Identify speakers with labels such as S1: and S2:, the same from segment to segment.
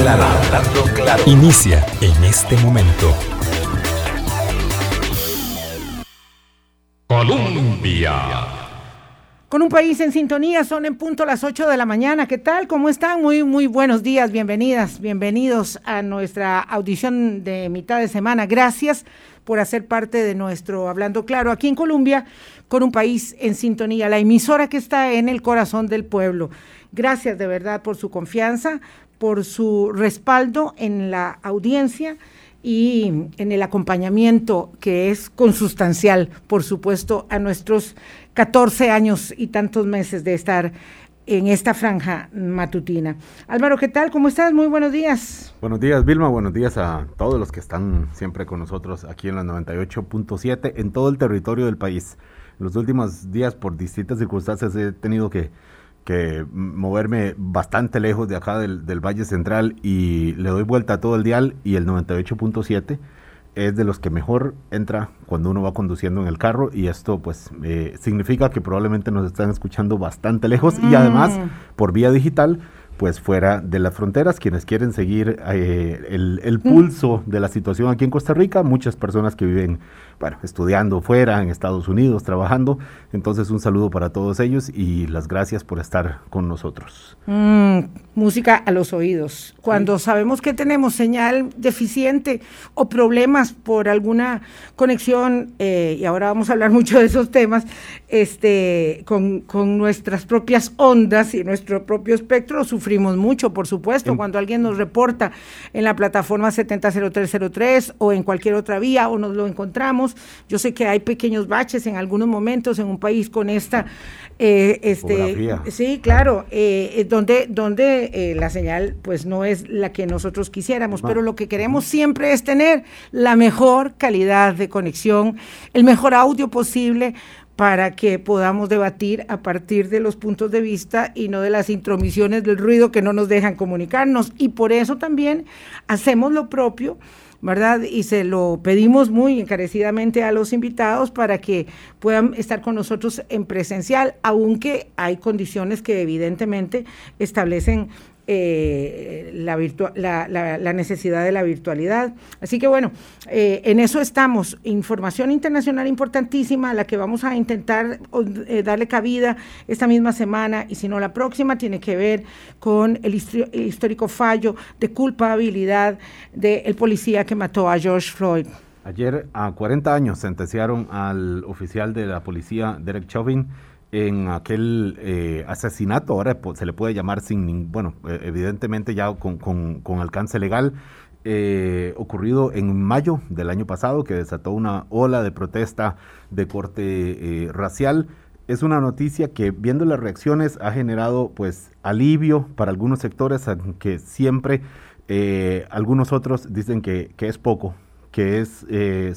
S1: claro, hablando claro. Inicia en este momento. Colombia.
S2: Con un país en sintonía, son en punto las 8 de la mañana. ¿Qué tal? ¿Cómo están? Muy, muy buenos días, bienvenidas, bienvenidos a nuestra audición de mitad de semana. Gracias por hacer parte de nuestro Hablando Claro aquí en Colombia, con un país en sintonía, la emisora que está en el corazón del pueblo. Gracias de verdad por su confianza, por su respaldo en la audiencia y en el acompañamiento que es consustancial, por supuesto, a nuestros 14 años y tantos meses de estar en esta franja matutina. Álvaro, ¿qué tal? ¿Cómo estás? Muy buenos días.
S3: Buenos días, Vilma. Buenos días a todos los que están siempre con nosotros aquí en la 98.7 en todo el territorio del país. En los últimos días, por distintas circunstancias, he tenido que, que moverme bastante lejos de acá del, del Valle Central y le doy vuelta a todo el dial y el 98.7 es de los que mejor entra cuando uno va conduciendo en el carro y esto pues eh, significa que probablemente nos están escuchando bastante lejos y además mm. por vía digital pues fuera de las fronteras, quienes quieren seguir eh, el, el, pulso de la situación aquí en Costa Rica, muchas personas que viven bueno, estudiando fuera, en Estados Unidos, trabajando. Entonces, un saludo para todos ellos y las gracias por estar con nosotros.
S2: Mm, música a los oídos. Cuando sabemos que tenemos señal deficiente o problemas por alguna conexión, eh, y ahora vamos a hablar mucho de esos temas, este, con, con, nuestras propias ondas y nuestro propio espectro, sufrimos mucho, por supuesto, cuando alguien nos reporta en la plataforma 700303 o en cualquier otra vía o nos lo encontramos yo sé que hay pequeños baches en algunos momentos en un país con esta, eh, este, sí, claro, eh, eh, donde, donde la señal pues no es la que nosotros quisiéramos, pero lo que queremos siempre es tener la mejor calidad de conexión, el mejor audio posible para que podamos debatir a partir de los puntos de vista y no de las intromisiones del ruido que no nos dejan comunicarnos. Y por eso también hacemos lo propio ¿verdad? Y se lo pedimos muy encarecidamente a los invitados para que puedan estar con nosotros en presencial, aunque hay condiciones que evidentemente establecen eh, la, necesidad de la virtualidad. Así que bueno, eh, en eso estamos. Información internacional importantísima la que vamos a intentar eh, darle cabida esta misma semana y si no la próxima tiene que ver con el, histórico fallo de culpabilidad del policía que mató a George Floyd.
S3: Ayer a 40 años sentenciaron al oficial de la policía Derek Chauvin en aquel eh, asesinato, ahora se le puede llamar sin, bueno, eh, evidentemente ya con, con, alcance legal, eh, ocurrido en mayo del año pasado, que desató una ola de protesta de corte racial. Es una noticia que, viendo las reacciones, ha generado pues alivio para algunos sectores, aunque siempre algunos otros dicen que, que, es poco, que es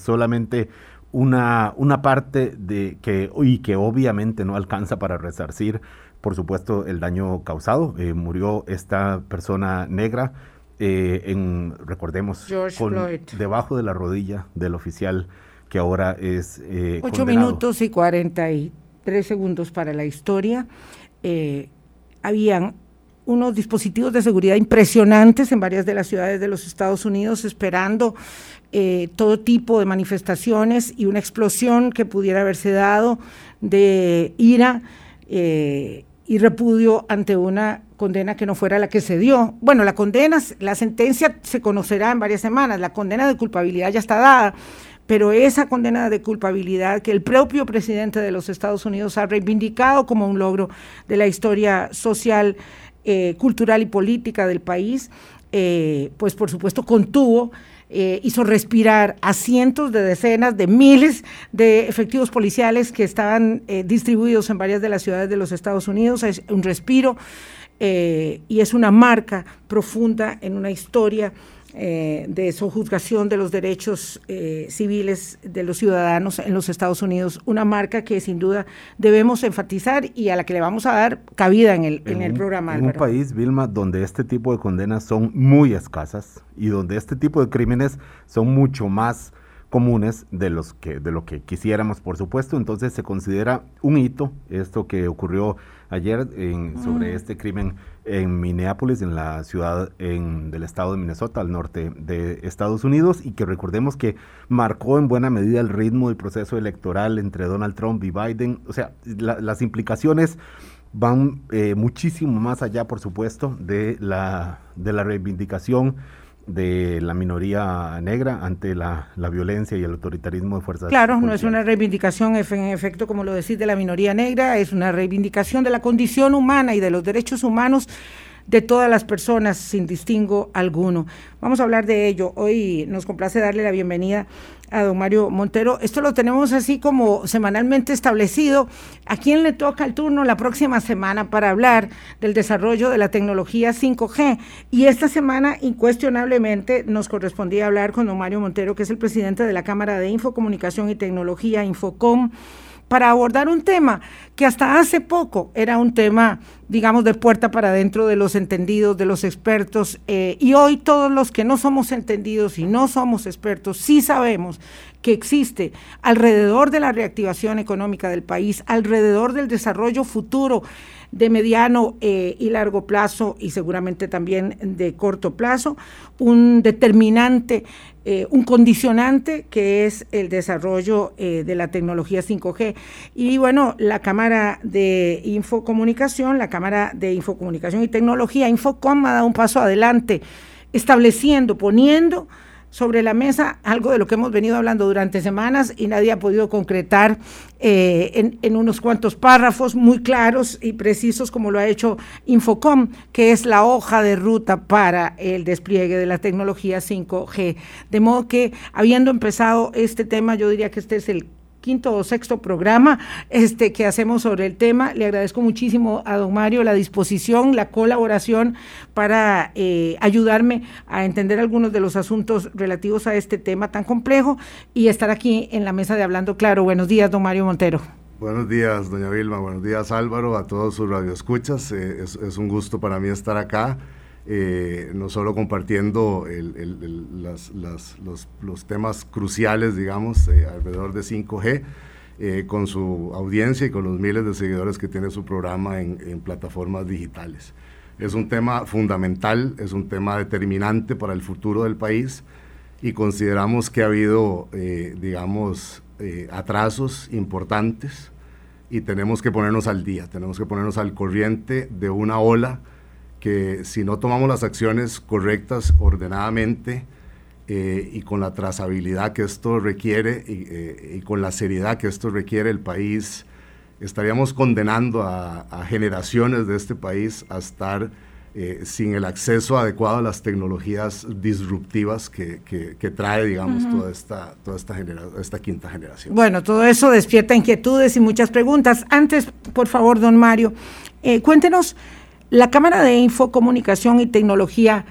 S3: solamente una, una parte de que, y que obviamente no alcanza para resarcir, por supuesto, el daño causado. Eh, murió esta persona negra eh, en, recordemos, debajo de la rodilla del oficial que ahora es...
S2: Eh, Ocho minutos y cuarenta y tres segundos para la historia. habían unos dispositivos de seguridad impresionantes en varias de las ciudades de los Estados Unidos esperando eh, todo tipo de manifestaciones y una explosión que pudiera haberse dado de ira eh, y repudio ante una condena que no fuera la que se dio. Bueno, la condena, la sentencia se conocerá en varias semanas, la condena de culpabilidad ya está dada, pero esa condena de culpabilidad que el propio presidente de los Estados Unidos ha reivindicado como un logro de la historia social eh, cultural y política del país, eh, pues por supuesto contuvo, eh, hizo respirar a cientos de decenas de miles de efectivos policiales que estaban distribuidos en varias de las ciudades de los Estados Unidos. Es un respiro y es una marca profunda en una historia eh, de sojuzgación de los derechos eh, civiles de los ciudadanos en los Estados Unidos, una marca que sin duda debemos enfatizar y a la que le vamos a dar cabida en el, en, el programa.
S3: En un país, Vilma, donde este tipo de condenas son muy escasas y donde este tipo de crímenes son mucho más comunes de, los que, de lo que quisiéramos, por supuesto. Entonces se considera un hito esto que ocurrió ayer en, sobre mm. este crimen en Minneapolis, en la ciudad en, del estado de Minnesota, al norte de Estados Unidos, y que recordemos que marcó en buena medida el ritmo del proceso electoral entre Donald Trump y Biden. O sea, las implicaciones van eh, muchísimo más allá, por supuesto, de la, de la reivindicación de la minoría negra ante la, violencia y el autoritarismo de fuerzas.
S2: Claro, no es una reivindicación en efecto, como lo decís, de la minoría negra, es una reivindicación de la condición humana y de los derechos humanos de todas las personas sin distingo alguno. Vamos a hablar de ello. Hoy nos complace darle la bienvenida a don Mario Montero. Esto lo tenemos así como semanalmente establecido. ¿A quién le toca el turno la próxima semana para hablar del desarrollo de la tecnología 5G? Y esta semana, incuestionablemente, nos correspondía hablar con don Mario Montero, que es el presidente de la Cámara de Infocomunicación y Tecnología, Infocom para abordar un tema que hasta hace poco era un tema, digamos, de puerta para adentro de los entendidos, de los expertos, eh, y hoy todos los que no somos entendidos y no somos expertos, sí sabemos que existe alrededor de la reactivación económica del país, alrededor del desarrollo futuro de mediano eh, y largo plazo y seguramente también de corto plazo, un determinante, eh, un condicionante que es el desarrollo eh, de la tecnología 5G. Y bueno, la Cámara de Infocomunicación, la Cámara de Infocomunicación y Tecnología, Infocom, ha dado un paso adelante, estableciendo, poniendo sobre la mesa algo de lo que hemos venido hablando durante semanas y nadie ha podido concretar eh, en, unos cuantos párrafos muy claros y precisos como lo ha hecho Infocom, que es la hoja de ruta para el despliegue de la tecnología 5G. De modo que habiendo empezado este tema, yo diría que este es el quinto o sexto programa este, que hacemos sobre el tema. Le agradezco muchísimo a don Mario la disposición, la colaboración para eh, ayudarme a entender algunos de los asuntos relativos a este tema tan complejo y estar aquí en la mesa de Hablando Claro. Buenos días, don Mario Montero.
S4: Buenos días, doña Vilma. Buenos días, Álvaro, a todos sus radioescuchas. Eh, es un gusto para mí estar acá. Eh, no solo compartiendo los, temas cruciales, digamos, eh, alrededor de 5G, eh, con su audiencia y con los miles de seguidores que tiene su programa en, plataformas digitales. Es un tema fundamental, es un tema determinante para el futuro del país y consideramos que ha habido, digamos, atrasos importantes y tenemos que ponernos al día, tenemos que ponernos al corriente de una ola que si no tomamos las acciones correctas, ordenadamente, eh, y con la trazabilidad que esto requiere eh, y, con la seriedad que esto requiere el país, estaríamos condenando a, generaciones de este país a estar eh, sin el acceso adecuado a las tecnologías disruptivas que, trae, digamos, toda, esta, toda esta, esta quinta generación.
S2: Bueno, todo eso despierta inquietudes y muchas preguntas. Antes, por favor, don Mario, cuéntenos la Cámara de Infocomunicación y Tecnología,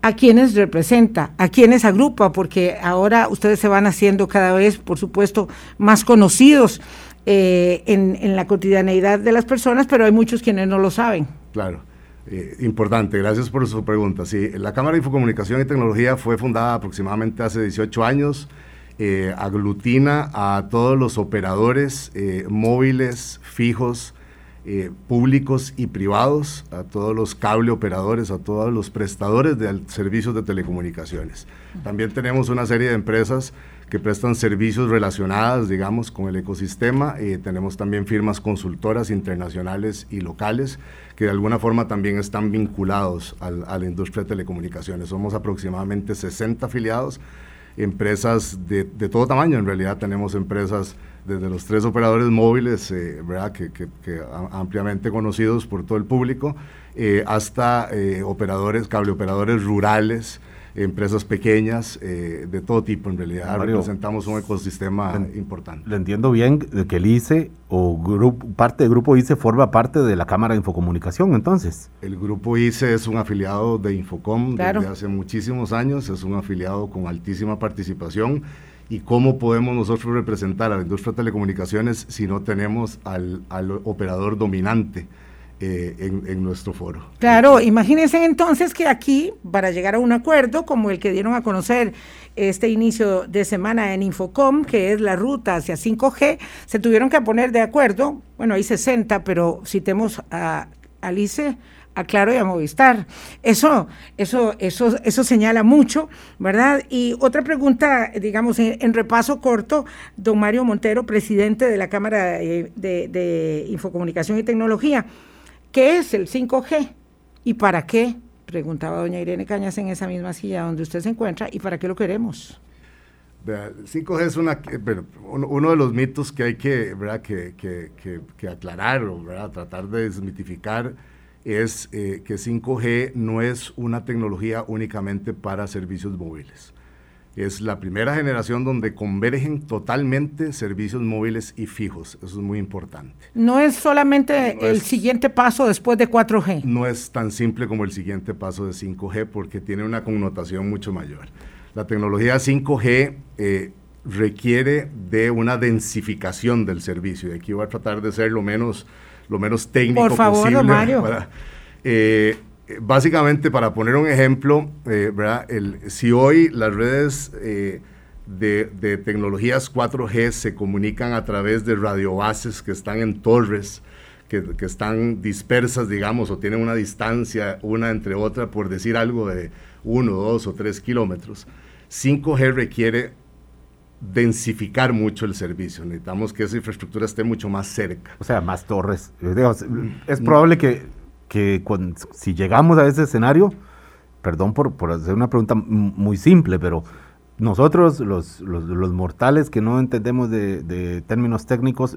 S2: ¿a quiénes representa? ¿A quiénes agrupa? Porque ahora ustedes se van haciendo cada vez, por supuesto, más conocidos eh, en, la cotidianeidad de las personas, pero hay muchos quienes no lo saben.
S4: Claro. Eh, importante, gracias por su pregunta. Sí, la Cámara de Infocomunicación y Tecnología fue fundada aproximadamente hace 18 años. Eh, aglutina a todos los operadores móviles, fijos, eh, públicos y privados, a todos los cable operadores, a todos los prestadores de servicios de telecomunicaciones. También tenemos una serie de empresas que prestan servicios relacionados, digamos, con el ecosistema. Eh, tenemos también firmas consultoras internacionales y locales que de alguna forma también están vinculados a la industria de telecomunicaciones. Somos aproximadamente 60 afiliados, empresas de, de todo tamaño. En realidad tenemos empresas desde los tres operadores móviles, eh, ¿verdad? Que, que, ampliamente conocidos por todo el público, eh, hasta eh, operadores, cable operadores rurales, empresas pequeñas, de todo tipo en realidad. representamos un ecosistema importante.
S3: Le entiendo bien que el ICE o grupo, parte del grupo ICE forma parte de la Cámara de Infocomunicación, entonces.
S4: El grupo ICE es un afiliado de Infocom desde hace muchísimos años, es un afiliado con altísima participación y cómo podemos nosotros representar a la industria de telecomunicaciones si no tenemos al, operador dominante eh, en, nuestro foro.
S2: Claro, imagínense entonces que aquí, para llegar a un acuerdo como el que dieron a conocer este inicio de semana en Infocom, que es la ruta hacia 5G, se tuvieron que poner de acuerdo, bueno, hay 60, pero citemos a Alice, a Claro y a Movistar. Eso, eso, eso, eso señala mucho, ¿verdad? Y otra pregunta, digamos, en, repaso corto, don Mario Montero, presidente de la Cámara de, de Infocomunicación y Tecnología. ¿Qué es el 5G y para qué? Preguntaba doña Irene Cañas en esa misma silla donde usted se encuentra y para qué lo queremos.
S4: El 5G es una, uno de los mitos que hay que, ¿verdad? que, que, que, aclarar o ¿verdad? tratar de desmitificar es eh, que 5G no es una tecnología únicamente para servicios móviles es la primera generación donde convergen totalmente servicios móviles y fijos. Eso es muy importante.
S2: No es solamente el siguiente paso después de 4G.
S4: No es tan simple como el siguiente paso de 5G porque tiene una connotación mucho mayor. La tecnología 5G eh, requiere de una densificación del servicio y aquí voy a tratar de ser lo menos, lo menos técnico
S2: Por favor, Mario.
S4: Eh, básicamente, para poner un ejemplo, eh, si hoy las redes eh, de, tecnologías 4G se comunican a través de radiobases que están en torres, que, están dispersas, digamos, o tienen una distancia una entre otra, por decir algo de 1, 2 o 3 kilómetros, 5G requiere densificar mucho el servicio. Necesitamos que esa infraestructura esté mucho más cerca.
S3: O sea, más torres. Es probable que que si llegamos a ese escenario, perdón por, por hacer una pregunta muy simple, pero nosotros, los, los, mortales que no entendemos de, términos técnicos,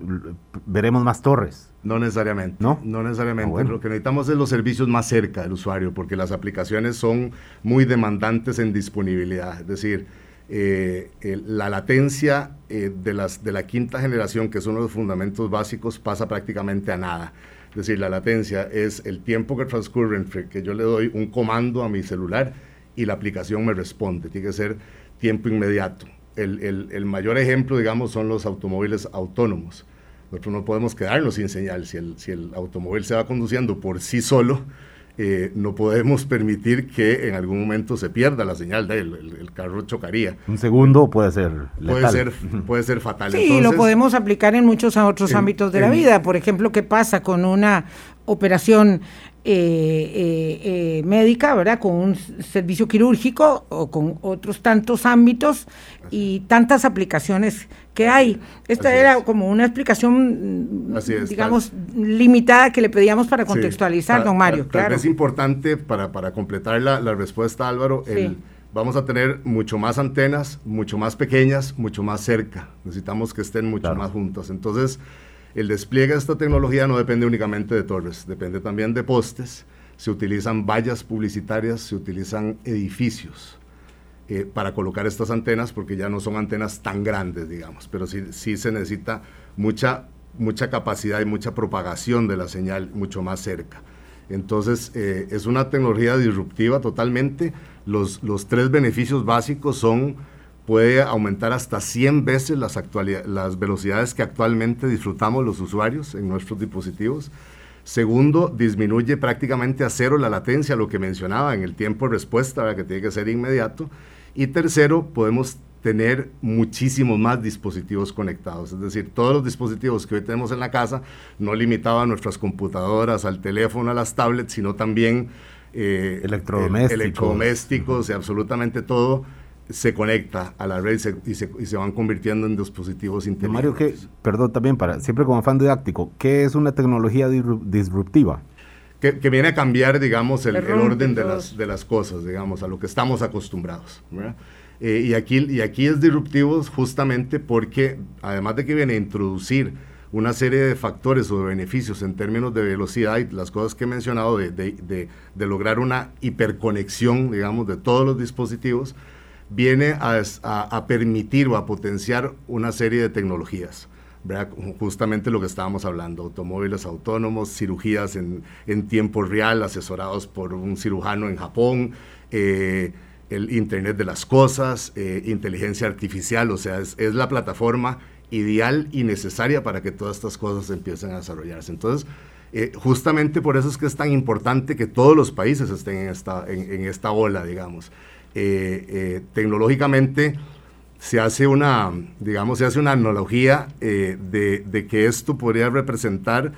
S3: veremos más torres.
S4: No necesariamente.
S3: No,
S4: no necesariamente. Ah, Lo que necesitamos es los servicios más cerca del usuario, porque las aplicaciones son muy demandantes en disponibilidad. Es decir, eh, la latencia eh, de, las, de la quinta generación, que es uno de los fundamentos básicos, pasa prácticamente a nada. Es decir, la latencia es el tiempo que transcurre entre que yo le doy un comando a mi celular y la aplicación me responde. Tiene que ser tiempo inmediato. El, mayor ejemplo, digamos, son los automóviles autónomos. Nosotros no podemos quedarnos sin señal. Si el, si el automóvil se va conduciendo por sí solo, eh, no podemos permitir que en algún momento se pierda la señal de él, el, carro chocaría.
S3: Un segundo puede ser
S4: Puede ser, puede ser fatal.
S2: Sí, lo podemos aplicar en muchos otros ámbitos de la vida. Por ejemplo, ¿qué pasa con una operación eh, eh, eh, médica, ¿verdad? Con un servicio quirúrgico o con otros tantos ámbitos y tantas aplicaciones que hay. Esta era como una explicación, digamos, limitada que le pedíamos para contextualizar, don Mario. claro.
S4: Es importante para, para completar la, la respuesta, Álvaro, vamos a tener mucho más antenas, mucho más pequeñas, mucho más cerca. Necesitamos que estén mucho más juntas. Entonces, el despliegue de esta tecnología no depende únicamente de torres, depende también de postes, se utilizan vallas publicitarias, se utilizan edificios eh, para colocar estas antenas porque ya no son antenas tan grandes, digamos, pero sí, sí se necesita mucha, mucha capacidad y mucha propagación de la señal mucho más cerca. Entonces, eh, es una tecnología disruptiva totalmente. Los, los tres beneficios básicos son puede aumentar hasta 100 veces las, las velocidades que actualmente disfrutamos los usuarios en nuestros dispositivos. Segundo, disminuye prácticamente a cero la latencia, lo que mencionaba en el tiempo de respuesta, que tiene que ser inmediato. Y tercero, podemos tener muchísimos más dispositivos conectados. Es decir, todos los dispositivos que hoy tenemos en la casa, no limitado a nuestras computadoras, al teléfono, a las tablets, sino también
S3: eh, electrodomésticos,
S4: electrodomésticos y absolutamente todo se conecta a la red y se, y se, van convirtiendo en dispositivos inteligentes.
S3: Mario, que, perdón también, para siempre como afán didáctico, ¿qué es una tecnología disruptiva?
S4: Que, que viene a cambiar, digamos, el, orden de las, de las cosas, digamos, a lo que estamos acostumbrados. Eh, y, aquí, y aquí es disruptivo justamente porque, además de que viene a introducir una serie de factores o de beneficios en términos de velocidad y las cosas que he mencionado de, de, de, de lograr una hiperconexión, digamos, de todos los dispositivos, viene a, permitir o a potenciar una serie de tecnologías. justamente lo que estábamos hablando, automóviles autónomos, cirugías en, tiempo real, asesorados por un cirujano en Japón, eh, el Internet de las Cosas, eh, inteligencia artificial, o sea, es, la plataforma ideal y necesaria para que todas estas cosas empiecen a desarrollarse. Entonces, Eh, justamente por eso es que es tan importante que todos los países estén en esta, en, esta ola, digamos. Eh, eh, tecnológicamente se hace una, digamos, se hace una analogía de, de, que esto podría representar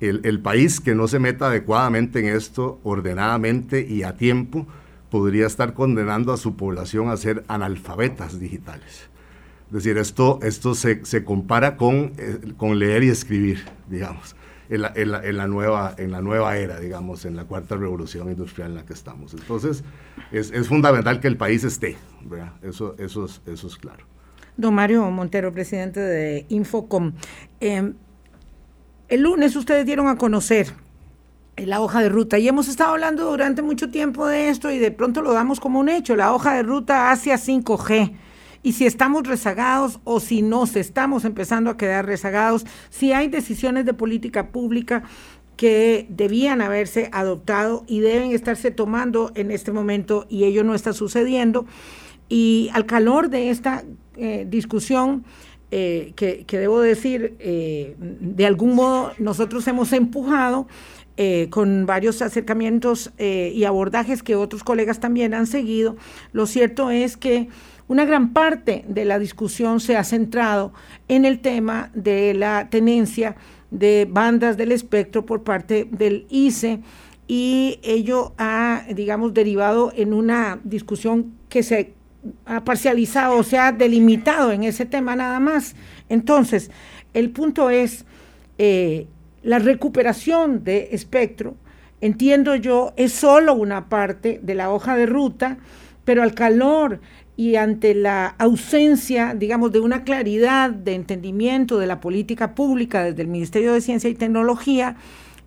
S4: el, el, país que no se meta adecuadamente en esto, ordenadamente y a tiempo, podría estar condenando a su población a ser analfabetas digitales. Es decir, esto, esto se, se compara con, con leer y escribir, digamos en la, nueva, en la nueva era, digamos, en la cuarta revolución industrial en la que estamos. Entonces, es, es fundamental que el país esté, ¿verdad? Eso, eso, es, eso es claro.
S2: Don Mario Montero, presidente de Infocom. Em, el lunes ustedes dieron a conocer la hoja de ruta y hemos estado hablando durante mucho tiempo de esto y de pronto lo damos como un hecho, la hoja de ruta hacia 5G y si estamos rezagados o si nos estamos empezando a quedar rezagados, si hay decisiones de política pública que debían haberse adoptado y deben estarse tomando en este momento y ello no está sucediendo. Y al calor de esta eh, discusión, eh, que, debo decir, eh, de algún modo nosotros hemos empujado con varios acercamientos y abordajes que otros colegas también han seguido, lo cierto es que una gran parte de la discusión se ha centrado en el tema de la tenencia de bandas del espectro por parte del ICE y ello ha, digamos, derivado en una discusión que se ha parcializado o se ha delimitado en ese tema nada más. Entonces, el punto es eh, la recuperación de espectro, entiendo yo, es solo una parte de la hoja de ruta, pero al calor y ante la ausencia, digamos, de una claridad de entendimiento de la política pública desde el Ministerio de Ciencia y Tecnología,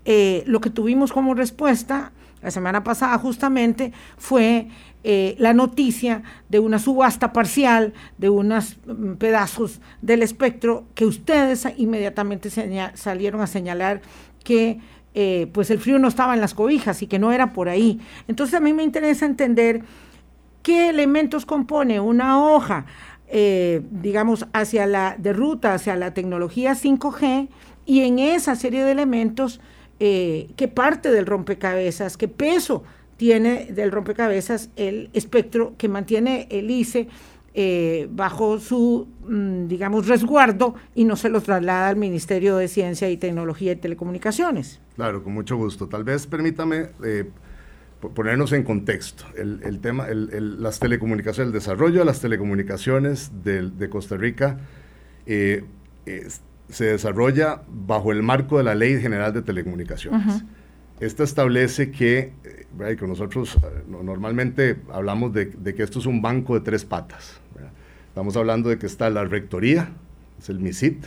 S2: eh, lo que tuvimos como respuesta la semana pasada justamente fue eh, la noticia de una subasta parcial de unos mm, pedazos del espectro que ustedes inmediatamente salieron a señalar que eh, pues el frío no estaba en las cobijas y que no era por ahí. Entonces a mí me interesa entender qué elementos compone una hoja, eh, digamos, hacia la de ruta, hacia la tecnología 5G, y en esa serie de elementos, eh, qué parte del rompecabezas, qué peso tiene del rompecabezas el espectro que mantiene el ICE eh, bajo su, mm, digamos, resguardo y no se los traslada al Ministerio de Ciencia y Tecnología y Telecomunicaciones.
S4: Claro, con mucho gusto. Tal vez permítame ponernos en contexto, el, tema, las telecomunicaciones, el desarrollo de las telecomunicaciones de, Costa Rica eh, se desarrolla bajo el marco de la Ley General de Telecomunicaciones. Esta establece que, eh, que nosotros eh, normalmente hablamos de, que esto es un banco de tres patas. Estamos hablando de que está la rectoría, es el MISIT,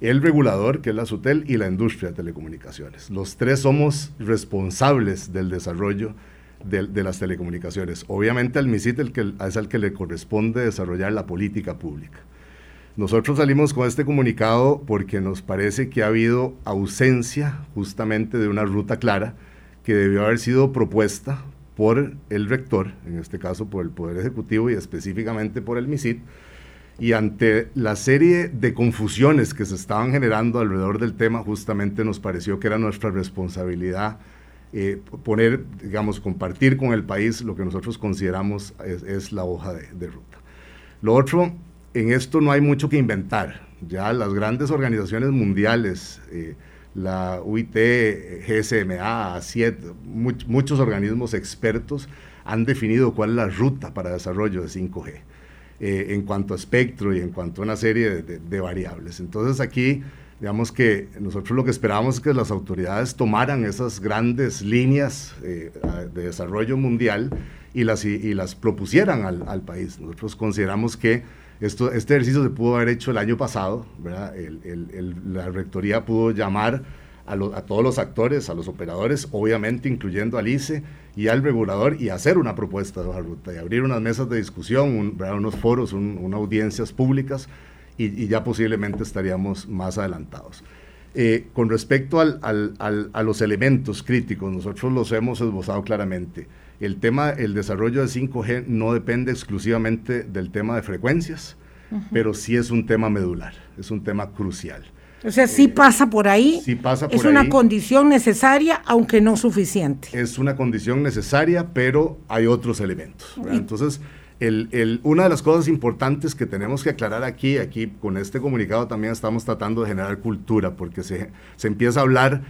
S4: el regulador, que es la SUTEL, y la industria de telecomunicaciones. Los tres somos responsables del desarrollo de, las telecomunicaciones. Obviamente al MISIT el que, es al que le corresponde desarrollar la política pública. Nosotros salimos con este comunicado porque nos parece que ha habido ausencia justamente de una ruta clara que debió haber sido propuesta por el rector, en este caso por el Poder Ejecutivo y específicamente por el MISIT, y ante la serie de confusiones que se estaban generando alrededor del tema, justamente nos pareció que era nuestra responsabilidad eh, poner, digamos, compartir con el país lo que nosotros consideramos es, la hoja de, ruta. Lo otro, en esto no hay mucho que inventar. Ya las grandes organizaciones mundiales, eh, la UIT, GSMA, ACIET, muchos organismos expertos han definido cuál es la ruta para desarrollo de 5G. Eh, en cuanto a espectro y en cuanto a una serie de, variables. Entonces aquí, digamos que nosotros lo que esperábamos es que las autoridades tomaran esas grandes líneas eh, de desarrollo mundial y las, y, las propusieran al, país. Nosotros consideramos que esto, este ejercicio se pudo haber hecho el año pasado, ¿verdad? la rectoría pudo llamar a, todos los actores, a los operadores, obviamente incluyendo al ICE y al regulador, y hacer una propuesta de hoja ruta y abrir unas mesas de discusión, unos foros, unas audiencias públicas, y, ya posiblemente estaríamos más adelantados. Eh, con respecto al, a los elementos críticos, nosotros los hemos esbozado claramente. El tema, el desarrollo de 5G no depende exclusivamente del tema de frecuencias, pero sí es un tema medular, es un tema crucial.
S2: O sea, sí pasa por ahí.
S4: Sí pasa por
S2: es una condición necesaria, aunque no suficiente.
S4: Es una condición necesaria, pero hay otros elementos. Entonces, el, una de las cosas importantes que tenemos que aclarar aquí, aquí con este comunicado también estamos tratando de generar cultura, porque se, se empieza a hablar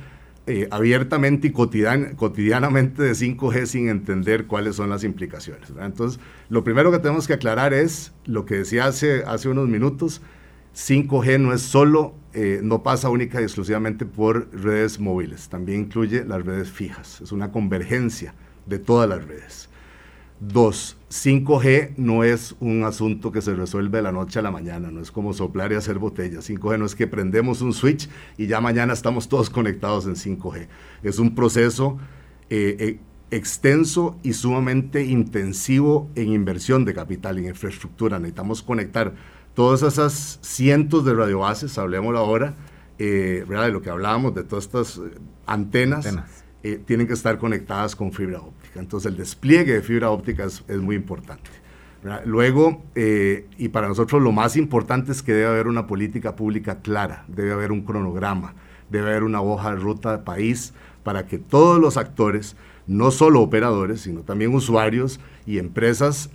S4: eh, abiertamente y cotidianamente de 5G sin entender cuáles son las implicaciones. Entonces, lo primero que tenemos que aclarar es lo que decía hace, hace unos minutos, 5G no es solo, eh, no pasa única y exclusivamente por redes móviles, también incluye las redes fijas, es una convergencia de todas las redes. Dos, 5G no es un asunto que se resuelve de la noche a la mañana, no es como soplar y hacer botellas. 5G no es que prendemos un switch y ya mañana estamos todos conectados en 5G. Es un proceso eh, eh, extenso y sumamente intensivo en inversión de capital, en infraestructura. Necesitamos conectar todas esas cientos de radiobases, hablemos ahora, eh, de lo que hablábamos, de todas estas antenas. antenas eh, tienen que estar conectadas con fibra óptica. Entonces el despliegue de fibra óptica es, muy importante. Luego, eh, y para nosotros lo más importante es que debe haber una política pública clara, debe haber un cronograma, debe haber una hoja de ruta de país para que todos los actores, no solo operadores, sino también usuarios y empresas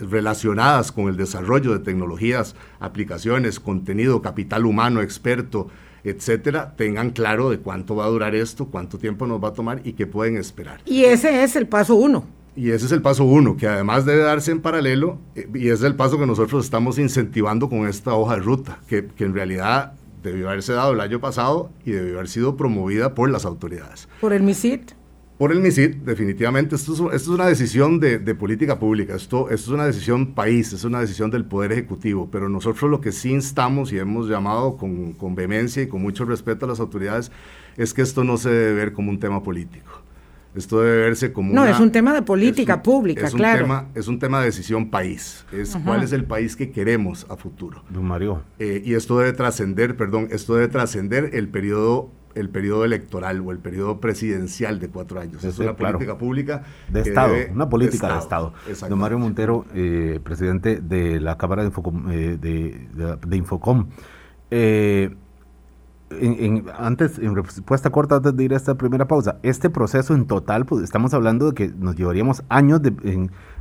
S4: relacionadas con el desarrollo de tecnologías, aplicaciones, contenido, capital humano, experto, etcétera, tengan claro de cuánto va a durar esto, cuánto tiempo nos va a tomar y qué pueden esperar.
S2: Y ese es el paso uno.
S4: Y ese es el paso uno, que además debe darse en paralelo, eh, y es el paso que nosotros estamos incentivando con esta hoja de ruta, que, que en realidad debió haberse dado el año pasado y debió haber sido promovida por las autoridades.
S2: ¿Por el MISIT?
S4: Por el MISID, definitivamente, esto es, una decisión de, política pública, esto, esto, es una decisión país, es una decisión del Poder Ejecutivo, pero nosotros lo que sí instamos y hemos llamado con, con vehemencia y con mucho respeto a las autoridades es que esto no se debe ver como un tema político. Esto debe verse como
S2: No, es un tema de política pública,
S4: es
S2: claro.
S4: Tema, es un tema de decisión país. Es cuál es el país que queremos a futuro.
S3: Don Mario.
S4: Eh, y esto debe trascender, perdón, esto debe trascender el periodo el periodo electoral o el periodo presidencial de cuatro años.
S3: Es, una política pública. De Estado, una política de Estado. Don Mario Montero, eh, presidente de la Cámara de Infocom. Eh, de, Infocom. Eh, en, antes, en respuesta corta, antes de ir a esta primera pausa, este proceso en total, pues estamos hablando de que nos llevaríamos años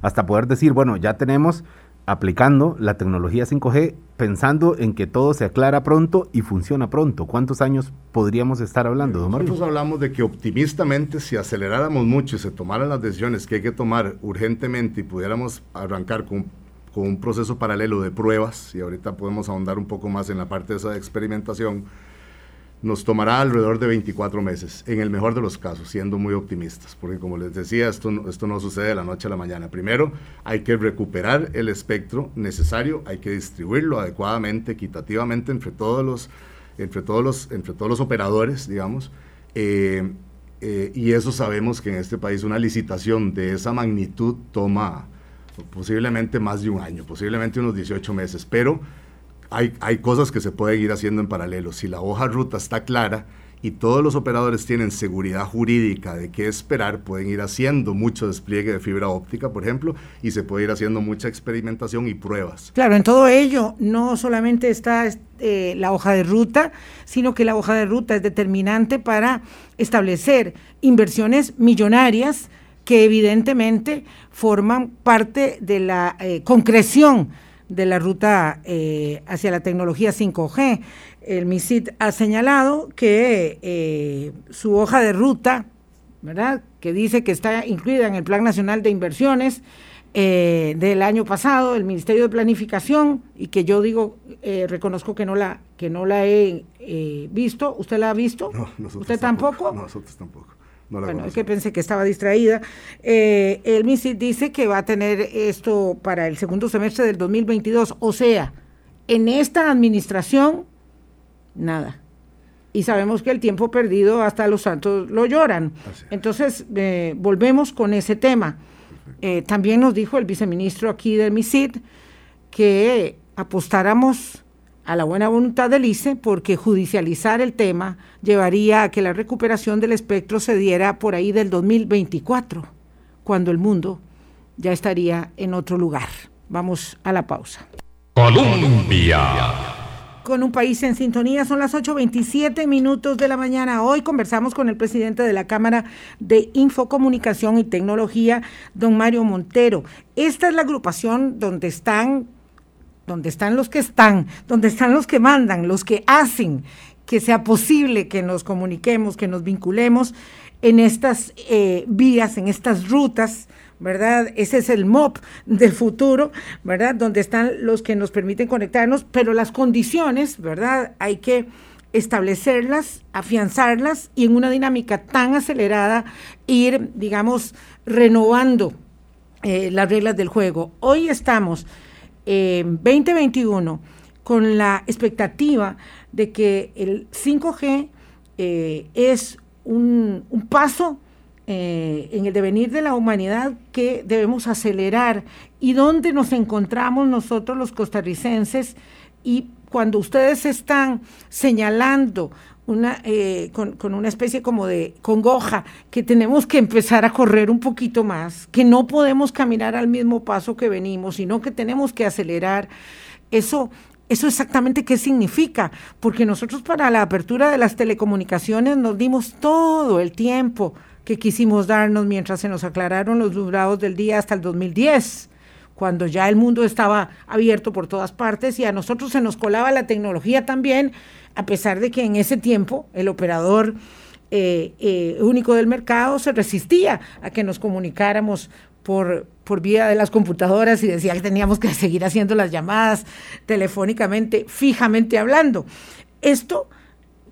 S3: hasta poder decir, bueno, ya tenemos aplicando la tecnología 5G pensando en que todo se aclara pronto y funciona pronto. ¿Cuántos años podríamos estar hablando, don
S4: Nosotros hablamos de que optimistamente si aceleráramos mucho y se tomaran las decisiones que hay que tomar urgentemente y pudiéramos arrancar con, con un proceso paralelo de pruebas, y ahorita podemos ahondar un poco más en la parte de esa experimentación, nos tomará alrededor de 24 meses, en el mejor de los casos, siendo muy optimistas, porque como les decía, esto, esto no sucede de la noche a la mañana. Primero, hay que recuperar el espectro necesario, hay que distribuirlo adecuadamente, equitativamente entre todos los, entre todos los, entre todos los operadores, digamos, eh, eh, y eso sabemos que en este país una licitación de esa magnitud toma posiblemente más de un año, posiblemente unos 18 meses, pero hay, cosas que se pueden ir haciendo en paralelo. Si la hoja ruta está clara y todos los operadores tienen seguridad jurídica de qué esperar, pueden ir haciendo mucho despliegue de fibra óptica, por ejemplo, y se puede ir haciendo mucha experimentación y pruebas.
S2: Claro, en todo ello no solamente está eh, la hoja de ruta, sino que la hoja de ruta es determinante para establecer inversiones millonarias que evidentemente forman parte de la eh, concreción de la ruta eh, hacia la tecnología 5G. El MISID ha señalado que eh, su hoja de ruta, ¿verdad? que dice que está incluida en el Plan Nacional de Inversiones eh, del año pasado, el Ministerio de Planificación, y que yo digo, reconozco que no la, que no la he visto. ¿Usted la ha visto?
S4: No, nosotros
S2: ¿Usted tampoco?
S4: nosotros tampoco
S2: bueno, es que pensé que estaba distraída. Eh, el MISI dice que va a tener esto para el segundo semestre del 2022, o sea, en esta administración, nada. Y sabemos que el tiempo perdido hasta los santos lo lloran. Entonces, eh, volvemos con ese tema. Eh, también nos dijo el viceministro aquí del MISID que apostáramos a la buena voluntad del ICE porque judicializar el tema llevaría a que la recuperación del espectro se diera por ahí del 2024, cuando el mundo ya estaría en otro lugar. Vamos a la pausa.
S1: Colombia.
S2: con un país en sintonía. Son las 8.27 minutos de la mañana. Hoy conversamos con el presidente de la Cámara de Infocomunicación y Tecnología, don Mario Montero. Esta es la agrupación donde están, donde están los que están, donde están los que mandan, los que hacen que sea posible que nos comuniquemos, que nos vinculemos en estas eh, vías, en estas rutas ¿verdad? Ese es el MOP del futuro, ¿verdad? Donde están los que nos permiten conectarnos, pero las condiciones, ¿verdad? Hay que establecerlas, afianzarlas y en una dinámica tan acelerada ir, digamos, renovando eh, las reglas del juego. Hoy estamos en 2021 con la expectativa de que el 5G eh, es un, paso eh, en el devenir de la humanidad que debemos acelerar y dónde nos encontramos nosotros los costarricenses. Y cuando ustedes están señalando una, eh, con, con, una especie como de congoja, que tenemos que empezar a correr un poquito más, que no podemos caminar al mismo paso que venimos, sino que tenemos que acelerar. Eso, eso exactamente qué significa, porque nosotros para la apertura de las telecomunicaciones nos dimos todo el tiempo que quisimos darnos mientras se nos aclararon los durados del día hasta el 2010, cuando ya el mundo estaba abierto por todas partes y a nosotros se nos colaba la tecnología también, a pesar de que en ese tiempo el operador eh, eh, único del mercado se resistía a que nos comunicáramos por, por vía de las computadoras y decía que teníamos que seguir haciendo las llamadas telefónicamente, fijamente hablando. Esto,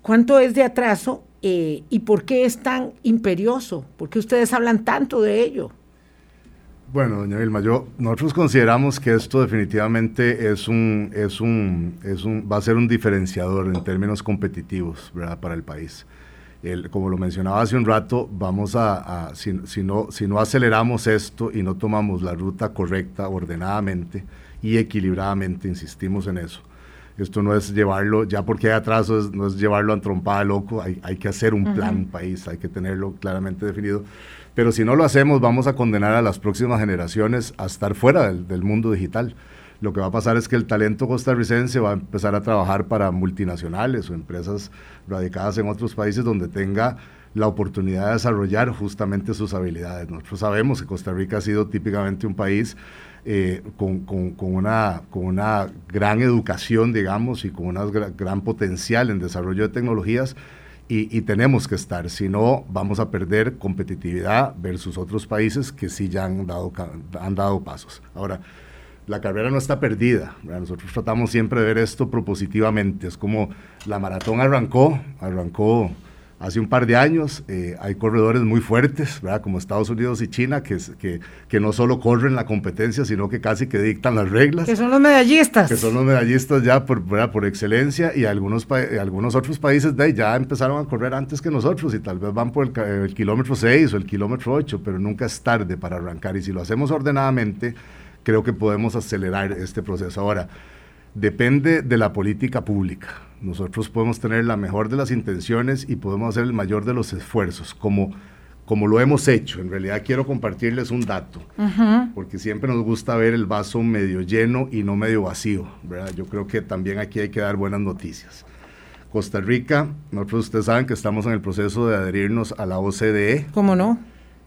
S2: ¿cuánto es de atraso? Eh, y por qué es tan imperioso, por qué ustedes hablan tanto de ello.
S4: Bueno, doña Vilma, yo, nosotros consideramos que esto definitivamente es un, es un, es un, va a ser un diferenciador en términos competitivos ¿verdad? para el país. El, como lo mencionaba hace un rato, vamos a, a si, si, no, si no aceleramos esto y no tomamos la ruta correcta, ordenadamente y equilibradamente, insistimos en eso, esto no es llevarlo, ya porque hay atrasos, no es llevarlo a trompada loco, hay, hay que hacer un plan país, hay que tenerlo claramente definido. Pero si no lo hacemos, vamos a condenar a las próximas generaciones a estar fuera del, mundo digital. Lo que va a pasar es que el talento costarricense va a empezar a trabajar para multinacionales o empresas radicadas en otros países donde tenga la oportunidad de desarrollar justamente sus habilidades. Nosotros sabemos que Costa Rica ha sido típicamente un país eh, con, con, una, con una gran educación, digamos, y con un gran potencial en desarrollo de tecnologías. Y, y, tenemos que estar, si no vamos a perder competitividad versus otros países que sí ya han dado, han dado pasos. Ahora, la carrera no está perdida, ¿verdad? nosotros tratamos siempre de ver esto propositivamente, es como la maratón arrancó, arrancó hace un par de años. Eh, hay corredores muy fuertes, ¿verdad? como Estados Unidos y China, que, que, que, no solo corren la competencia, sino que casi que dictan las reglas.
S2: Que son los medallistas.
S4: Que son los medallistas ya por, ¿verdad? por excelencia y algunos, algunos otros países de ahí ya empezaron a correr antes que nosotros y tal vez van por el, el kilómetro 6 o el kilómetro 8, pero nunca es tarde para arrancar y si lo hacemos ordenadamente, creo que podemos acelerar este proceso. Ahora, depende de la política pública. Nosotros podemos tener la mejor de las intenciones y podemos hacer el mayor de los esfuerzos, como, como lo hemos hecho. En realidad quiero compartirles un dato, uh -huh. porque siempre nos gusta ver el vaso medio lleno y no medio vacío. ¿verdad? Yo creo que también aquí hay que dar buenas noticias. Costa Rica, nosotros ustedes saben que estamos en el proceso de adherirnos a la OCDE.
S2: ¿Cómo no?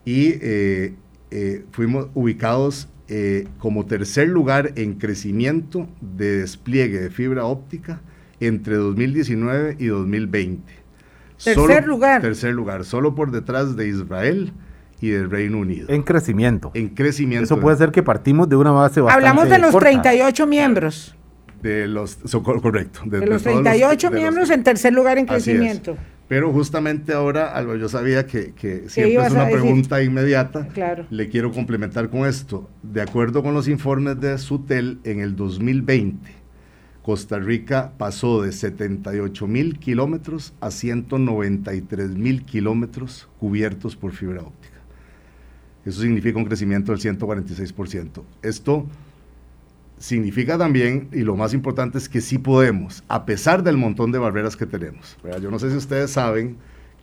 S4: Y eh, eh, fuimos ubicados eh, como tercer lugar en crecimiento de despliegue de fibra óptica entre 2019 y 2020.
S2: Tercer solo, lugar.
S4: Tercer lugar, solo por detrás de Israel y del Reino Unido.
S3: En crecimiento.
S4: En crecimiento.
S3: Eso puede ser que partimos de una base bastante
S2: Hablamos de los
S3: corta.
S2: 38 miembros.
S4: De los, so, correcto.
S2: De, de los 38 los, miembros los, en tercer lugar en crecimiento.
S4: Pero justamente ahora, algo yo sabía que, que siempre es una pregunta inmediata.
S2: Claro.
S4: Le quiero complementar con esto. De acuerdo con los informes de Sutel, en el 2020, Costa Rica pasó de 78 mil kilómetros a 193 mil kilómetros cubiertos por fibra óptica. Eso significa un crecimiento del 146%. Esto significa también, y lo más importante es que sí podemos, a pesar del montón de barreras que tenemos. ¿verdad? Yo no sé si ustedes saben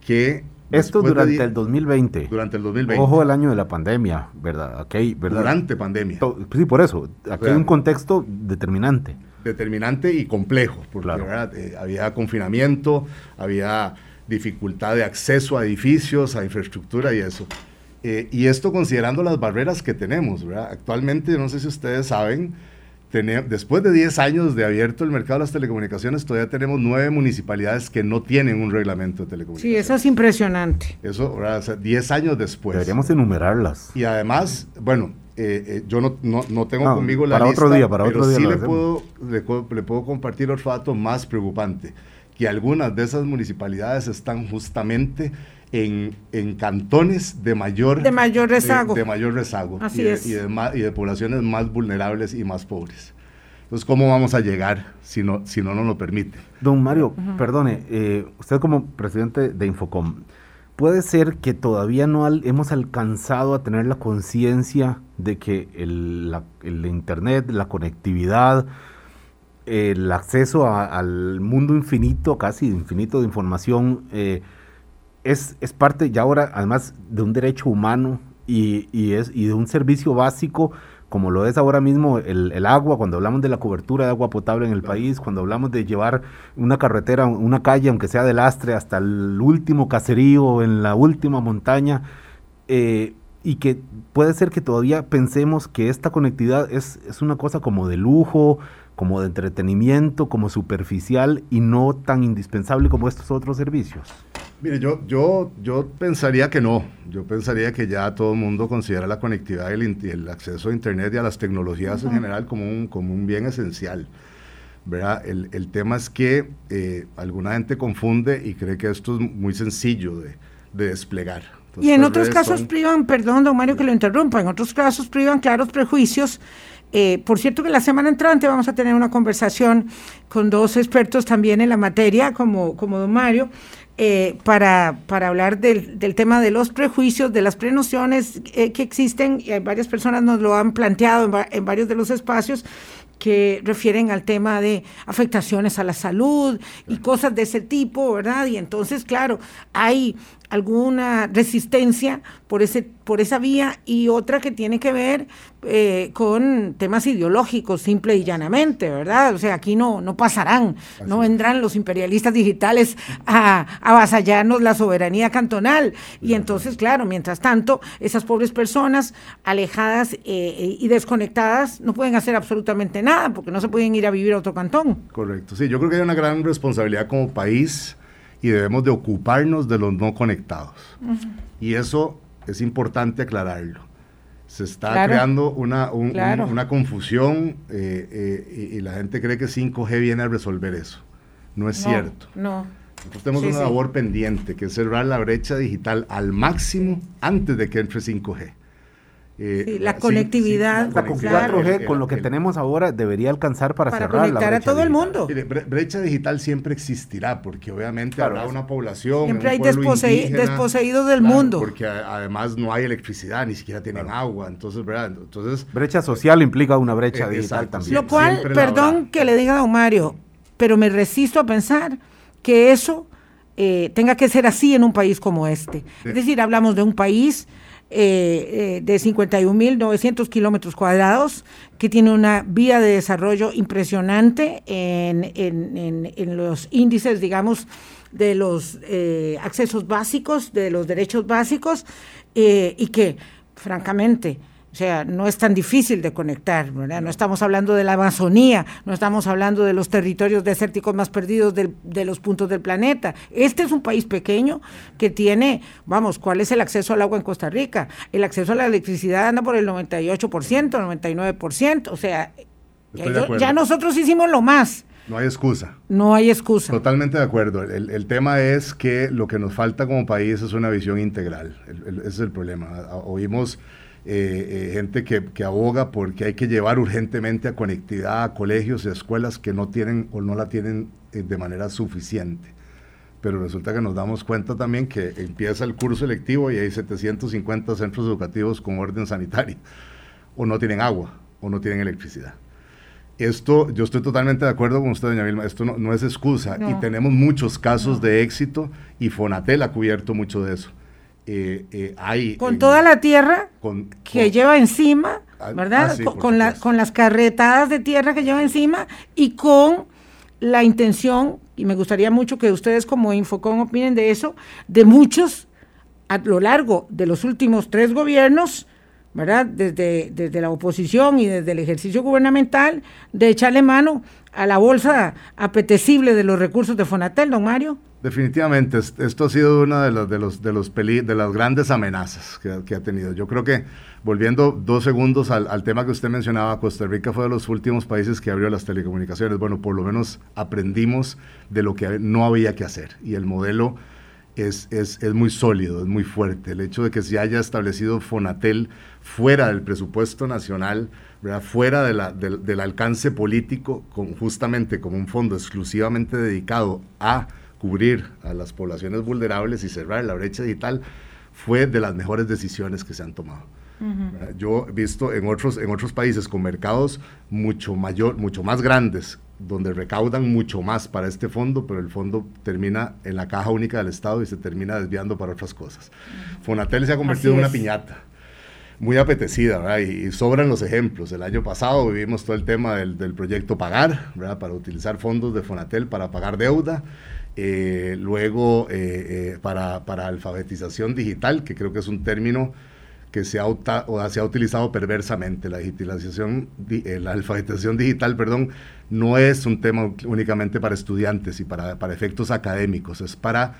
S4: que...
S3: Esto durante de, el 2020.
S4: Durante el 2020.
S3: Ojo el año de la pandemia, ¿verdad?
S4: Durante pandemia.
S3: Sí, por eso. Aquí hay un contexto determinante.
S4: Determinante y complejo, porque eh, había confinamiento, había dificultad de acceso a edificios, a infraestructura y eso. Eh, y esto considerando las barreras que tenemos, ¿verdad? Actualmente, no sé si ustedes saben, después de 10 años de abierto el mercado de las telecomunicaciones, todavía tenemos nueve municipalidades que no tienen un reglamento de telecomunicaciones.
S2: Sí, eso es impresionante.
S4: Eso, ¿verdad? O sea, 10 años después.
S3: Deberíamos enumerarlas.
S4: Y además, bueno, eh, eh, yo no, no, no tengo conmigo la
S3: para
S4: lista,
S3: otro día, para
S4: pero
S3: otro día
S4: sí le puedo, le, puedo compartir otro dato más preocupante, que algunas de esas municipalidades están justamente en, en cantones de mayor,
S2: de mayor rezago.
S4: De, mayor rezago
S2: Así
S4: y, de,
S2: es.
S4: Y, de, y de poblaciones más vulnerables y más pobres. Entonces, ¿cómo vamos a llegar si no, si no nos lo permite?
S3: Don Mario, perdone, eh, usted como presidente de Infocom, ¿puede ser que todavía no hemos alcanzado a tener la conciencia de que el, Internet, la conectividad, el acceso al mundo infinito, casi infinito de información, eh, es, es parte ya ahora, además, de un derecho humano y, y, es, y de un servicio básico como lo es ahora mismo el, el, agua, cuando hablamos de la cobertura de agua potable en el país, cuando hablamos de llevar una carretera, una calle, aunque sea de lastre, hasta el último caserío, en la última montaña, eh, y que puede ser que todavía pensemos que esta conectividad es, es una cosa como de lujo, como de entretenimiento, como superficial y no tan indispensable como estos otros servicios.
S4: Mire, yo, yo, yo pensaría que no. Yo pensaría que ya todo el mundo considera la conectividad y el, acceso a Internet y a las tecnologías en general como un, como un bien esencial. ¿verdad? El, el tema es que eh, alguna gente confunde y cree que esto es muy sencillo de, de desplegar.
S2: y en otros casos privan, perdón, don Mario, que lo interrumpa, en otros casos privan claros prejuicios eh, por cierto que la semana entrante vamos a tener una conversación con dos expertos también en la materia, como, como don Mario, eh, para, para, hablar del, del, tema de los prejuicios, de las prenociones eh, que existen, y varias personas nos lo han planteado en, en, varios de los espacios que refieren al tema de afectaciones a la salud y cosas de ese tipo, ¿verdad? Y entonces, claro, hay alguna resistencia por, ese, por esa vía y otra que tiene que ver eh, con temas ideológicos, simple y llanamente, ¿verdad? O sea, aquí no, no pasarán, no vendrán los imperialistas digitales a, avasallarnos la soberanía cantonal. Y entonces, claro, mientras tanto, esas pobres personas alejadas eh, y desconectadas no pueden hacer absolutamente nada porque no se pueden ir a vivir a otro cantón.
S4: Correcto, sí, yo creo que hay una gran responsabilidad como país y debemos de ocuparnos de los no conectados. Y eso es importante aclararlo. Se está creando una, una confusión eh, eh, y, la gente cree que 5G viene a resolver eso. No es cierto.
S2: No.
S4: Nosotros tenemos una labor pendiente, que es cerrar la brecha digital al máximo antes de que entre 5G.
S2: Eh, la conectividad.
S3: la 4G con lo que tenemos ahora debería alcanzar para,
S2: para
S3: cerrar
S2: conectar a todo el mundo.
S4: brecha digital siempre existirá porque obviamente habrá una población.
S2: Siempre hay desposeídos del mundo.
S4: Porque además no hay electricidad, ni siquiera tienen agua. Entonces, ¿verdad? Entonces,
S3: brecha social implica una brecha eh, digital también.
S2: Lo cual, perdón que le diga a don Mario, pero me resisto a pensar que eso eh, tenga que ser así en un país como este. Es decir, hablamos de un país eh, eh, de 51.900 kilómetros cuadrados, que tiene una vía de desarrollo impresionante en, en, en, los índices, digamos, de los eh, accesos básicos, de los derechos básicos, y que, francamente, o sea, no es tan difícil de conectar, ¿verdad? No estamos hablando de la Amazonía, no estamos hablando de los territorios desérticos más perdidos de los puntos del planeta. Este es un país pequeño que tiene, vamos, ¿cuál es el acceso al agua en Costa Rica? El acceso a la electricidad anda por el 98%, 99%, o sea, ya, nosotros hicimos lo más.
S4: No hay excusa.
S2: No hay excusa.
S4: Totalmente de acuerdo. El, tema es que lo que nos falta como país es una visión integral. ese es el problema. Oímos eh, eh, gente que, que, aboga porque hay que llevar urgentemente a conectividad a colegios y escuelas que no tienen o no la tienen eh, de manera suficiente. Pero resulta que nos damos cuenta también que empieza el curso electivo y hay 750 centros educativos con orden sanitario. O no tienen agua o no tienen electricidad. Esto, yo estoy totalmente de acuerdo con usted, doña Vilma, esto no, es excusa y tenemos muchos casos de éxito y Fonatel ha cubierto mucho de eso.
S2: Eh, eh, hay... Con toda la tierra que lleva encima ah, ¿verdad? Ah, con, con las carretadas de tierra que lleva encima y con la intención, y me gustaría mucho que ustedes como Infocom opinen de eso, de muchos a lo largo de los últimos tres gobiernos, ¿verdad? Desde, desde la oposición y desde el ejercicio gubernamental, de echarle mano a la bolsa apetecible de los recursos de Fonatel, don Mario.
S4: Definitivamente, esto ha sido una de, los, de, los, de, los de las grandes amenazas que, ha tenido. Yo creo que, volviendo dos segundos al, al, tema que usted mencionaba, Costa Rica fue de los últimos países que abrió las telecomunicaciones. Bueno, por lo menos aprendimos de lo que no había que hacer y el modelo es, es, es muy sólido, es muy fuerte. El hecho de que se haya establecido Fonatel fuera del presupuesto nacional, fuera de la, del alcance político, con, justamente como un fondo exclusivamente dedicado a cubrir a las poblaciones vulnerables y cerrar la brecha digital fue de las mejores decisiones que se han tomado. Yo he visto en otros, en otros países con mercados mucho, mayor, mucho más grandes, donde recaudan mucho más para este fondo, pero el fondo termina en la caja única del Estado y se termina desviando para otras cosas. Fonatel se ha convertido en una piñata muy apetecida, Y, sobran los ejemplos. El año pasado vivimos todo el tema del, del proyecto Pagar, ¿verdad? Para utilizar fondos de Fonatel para pagar deuda. Eh, luego, eh, eh, para, para, alfabetización digital, que creo que es un término que se ha, o se ha utilizado perversamente. La digitalización, la alfabetización digital, perdón, no es un tema únicamente para estudiantes y para, para efectos académicos, es para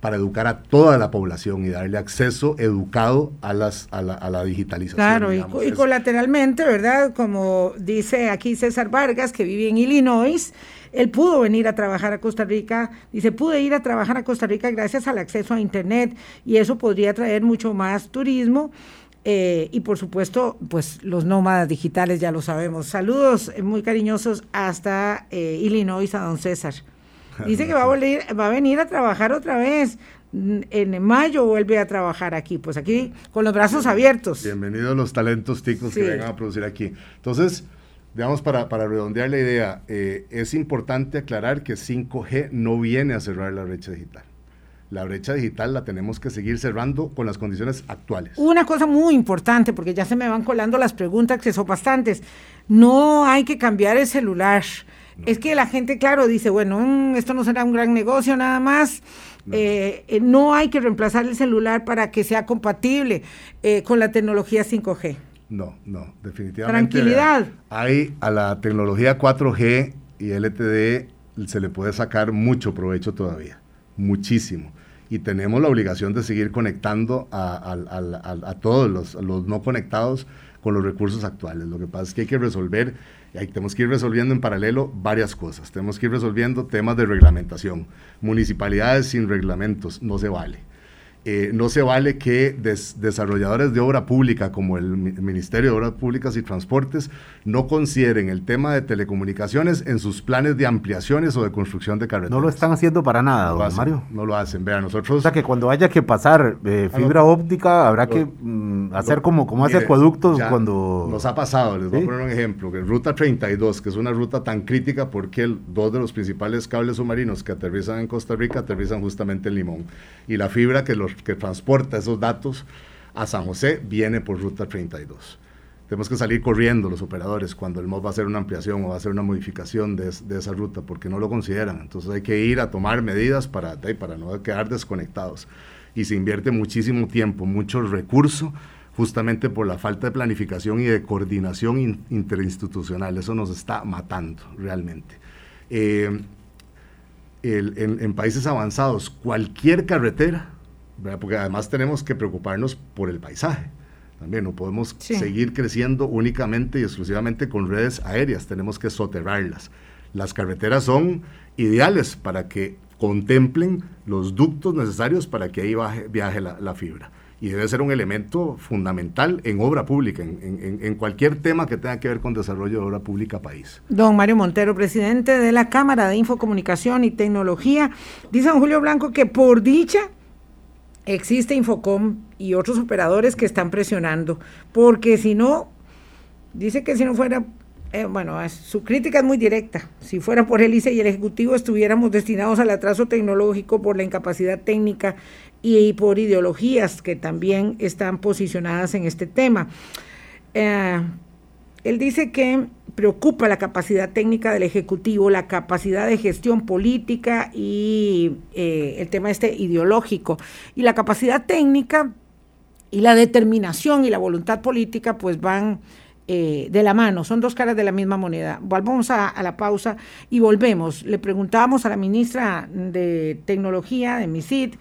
S4: para educar a toda la población y darle acceso educado a, las, a, la, a la digitalización.
S2: Claro, y, y, colateralmente, ¿verdad? Como dice aquí César Vargas, que vive en Illinois, él pudo venir a trabajar a Costa Rica, dice, pude ir a trabajar a Costa Rica gracias al acceso a Internet y eso podría traer mucho más turismo. Eh, y por supuesto, pues los nómadas digitales ya lo sabemos. Saludos eh, muy cariñosos hasta eh, Illinois a don César. Dice que va a, volver, va a venir a trabajar otra vez. En mayo vuelve a trabajar aquí, pues aquí con los brazos abiertos.
S4: Bienvenidos los talentos ticos que vengan a producir aquí. Entonces, digamos, para, para redondear la idea, eh, es importante aclarar que 5G no viene a cerrar la brecha digital. La brecha digital la tenemos que seguir cerrando con las condiciones actuales.
S2: Una cosa muy importante, porque ya se me van colando las preguntas que son bastantes. No hay que cambiar el celular. Es que la gente, claro, dice, bueno, mm, esto no será un gran negocio nada más. No. Eh, eh, no hay que reemplazar el celular para que sea compatible con la tecnología 5G.
S4: No, no, definitivamente.
S2: Tranquilidad.
S4: Hay a la tecnología 4G y LTD se le puede sacar mucho provecho todavía, muchísimo. Y tenemos la obligación de seguir conectando a, todos los, los, no conectados con los recursos actuales. Lo que pasa es que hay que resolver, y tenemos que ir resolviendo en paralelo varias cosas. Tenemos que ir resolviendo temas de reglamentación. Municipalidades sin reglamentos no se vale eh, no se vale que desarrolladores de obra pública como el Ministerio de Obras Públicas y Transportes no consideren el tema de telecomunicaciones en sus planes de ampliaciones o de construcción de carreteras.
S3: No lo están haciendo para nada, don Mario.
S4: No lo hacen. Vean, nosotros...
S3: O sea, que cuando haya que pasar eh, ah, fibra óptica, habrá que mm, hacer como, como hace acueductos cuando...
S4: Nos ha pasado, les voy a poner un ejemplo, que Ruta 32, que es una ruta tan crítica porque el, dos de los principales cables submarinos que aterrizan en Costa Rica aterrizan justamente en Limón. Y la fibra que los que transporta esos datos a San José viene por ruta 32. Tenemos que salir corriendo los operadores cuando el MOD va a hacer una ampliación o va a hacer una modificación de, esa ruta porque no lo consideran. Entonces hay que ir a tomar medidas para, para no quedar desconectados. Y se invierte muchísimo tiempo, mucho recurso justamente por la falta de planificación y de coordinación interinstitucional. Eso nos está matando realmente. Eh, en, países avanzados, cualquier carretera porque además tenemos que preocuparnos por el paisaje. También no podemos seguir creciendo únicamente y exclusivamente con redes aéreas, tenemos que soterrarlas. Las carreteras son ideales para que contemplen los ductos necesarios para que ahí viaje la, fibra. Y debe ser un elemento fundamental en obra pública, en, en, cualquier tema que tenga que ver con desarrollo de obra pública país.
S2: Don Mario Montero, presidente de la Cámara de Infocomunicación y Tecnología, dice don Julio Blanco que por dicha existe Infocom y otros operadores que están presionando, porque si no, dice que si no fuera, eh, bueno, su crítica es muy directa, si fuera por el ICE y el Ejecutivo estuviéramos destinados al atraso tecnológico por la incapacidad técnica y, por ideologías que también están posicionadas en este tema. Eh, él dice que preocupa la capacidad técnica del Ejecutivo, la capacidad de gestión política y eh, el tema este ideológico. Y la capacidad técnica y la determinación y la voluntad política pues van eh, de la mano, son dos caras de la misma moneda. Volvamos a, la pausa y volvemos. Le preguntábamos a la ministra de Tecnología de MISID,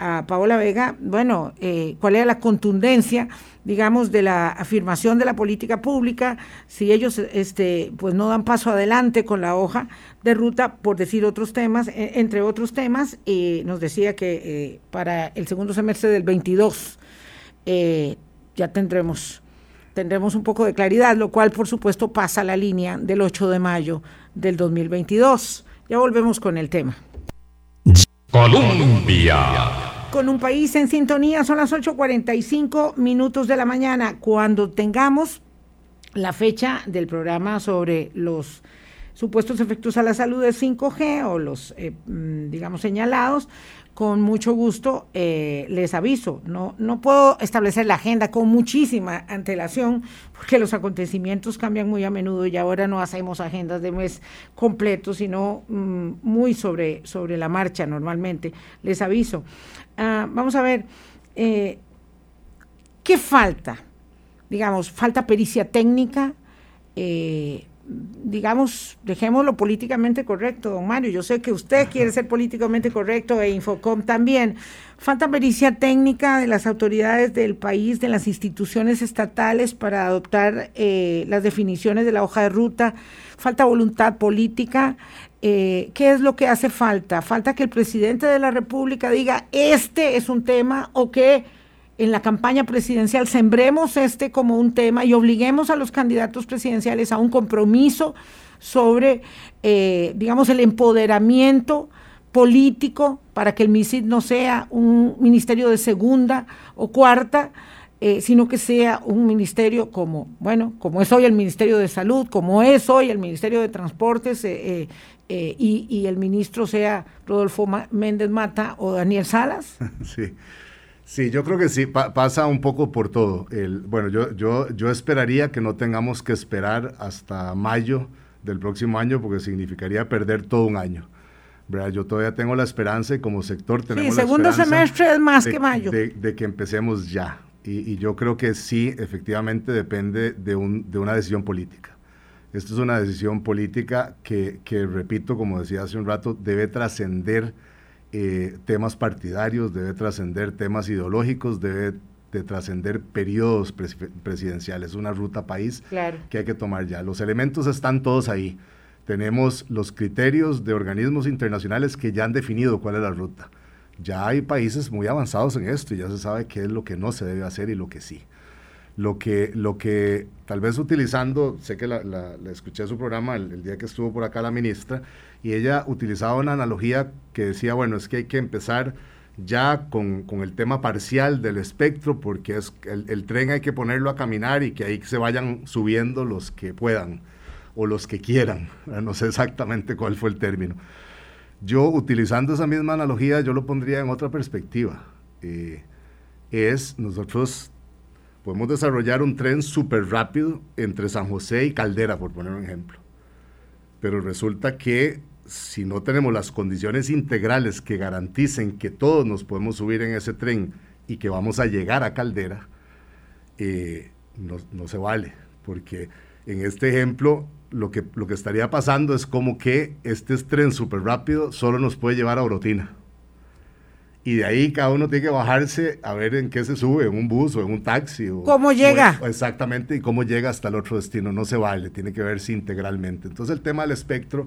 S2: a Paola Vega, bueno, eh, cuál era la contundencia, digamos, de la afirmación de la política pública, si ellos este, pues no dan paso adelante con la hoja de ruta, por decir otros temas, e, entre otros temas, y nos decía que eh, para el segundo semestre del 22 ya tendremos tendremos un poco de claridad, lo cual por supuesto pasa la línea del 8 de mayo del 2022. Ya volvemos con el tema.
S1: Colombia.
S2: Con un país en sintonía, son las 8.45 minutos de la mañana. Cuando tengamos la fecha del programa sobre los supuestos efectos a la salud de 5G o los, eh, mm, digamos, señalados, con mucho gusto eh, les aviso. No, no puedo establecer la agenda con muchísima antelación porque los acontecimientos cambian muy a menudo y ahora no hacemos agendas de mes completo, sino mm, muy sobre, sobre la marcha normalmente. Les aviso. Ah, vamos a ver, eh, ¿qué falta? Digamos, falta pericia técnica. Eh, digamos, dejémoslo políticamente correcto, don Mario. Yo sé que usted quiere ser políticamente correcto e Infocom también. Falta pericia técnica de las autoridades del país, de las instituciones estatales para adoptar eh, las definiciones de la hoja de ruta. Falta voluntad política. Eh, ¿Qué es lo que hace falta? Falta que el presidente de la República diga, este es un tema o que en la campaña presidencial sembremos este como un tema y obliguemos a los candidatos presidenciales a un compromiso sobre, eh, digamos, el empoderamiento político para que el MISID no sea un ministerio de segunda o cuarta, eh, sino que sea un ministerio como, bueno, como es hoy el Ministerio de Salud, como es hoy el Ministerio de Transportes, y, y, el ministro sea Rodolfo Méndez Mata o Daniel Salas.
S4: Sí. Sí, yo creo que sí, pasa un poco por todo. El, bueno, yo, yo, yo esperaría que no tengamos que esperar hasta mayo del próximo año porque significaría perder todo un año. Yo todavía tengo la esperanza y como sector tenemos
S2: sí, segundo semestre es más que mayo.
S4: De, que empecemos ya. Y, yo creo que sí, efectivamente depende de, un, de una decisión política. Esto es una decisión política que, que repito, como decía hace un rato, debe trascender eh, temas partidarios, debe trascender temas ideológicos, debe de trascender periodos presidenciales, una ruta país que hay que tomar ya. Los elementos están todos ahí. Tenemos los criterios de organismos internacionales que ya han definido cuál es la ruta. Ya hay países muy avanzados en esto y ya se sabe qué es lo que no se debe hacer y lo que sí. Lo que, lo que tal vez utilizando, sé que la, escuché su programa el, día que estuvo por acá la ministra, y ella utilizaba una analogía que decía, bueno, es que hay que empezar ya con, el tema parcial del espectro, porque es el, tren hay que ponerlo a caminar y que ahí se vayan subiendo los que puedan o los que quieran. No sé exactamente cuál fue el término. Yo, utilizando esa misma analogía, yo lo pondría en otra perspectiva. Eh, es, nosotros podemos desarrollar un tren súper rápido entre San José y Caldera, por poner un ejemplo. Pero resulta que si no tenemos las condiciones integrales que garanticen que todos nos podemos subir en ese tren y que vamos a llegar a Caldera, eh, no, se vale, porque en este ejemplo lo que, lo que estaría pasando es como que este tren súper rápido solo nos puede llevar a Orotina. Y de ahí cada uno tiene que bajarse a ver en qué se sube, en un bus o en un taxi. O,
S2: ¿Cómo llega?
S4: exactamente, y cómo llega hasta el otro destino. No se vale, tiene que verse integralmente. Entonces el tema del espectro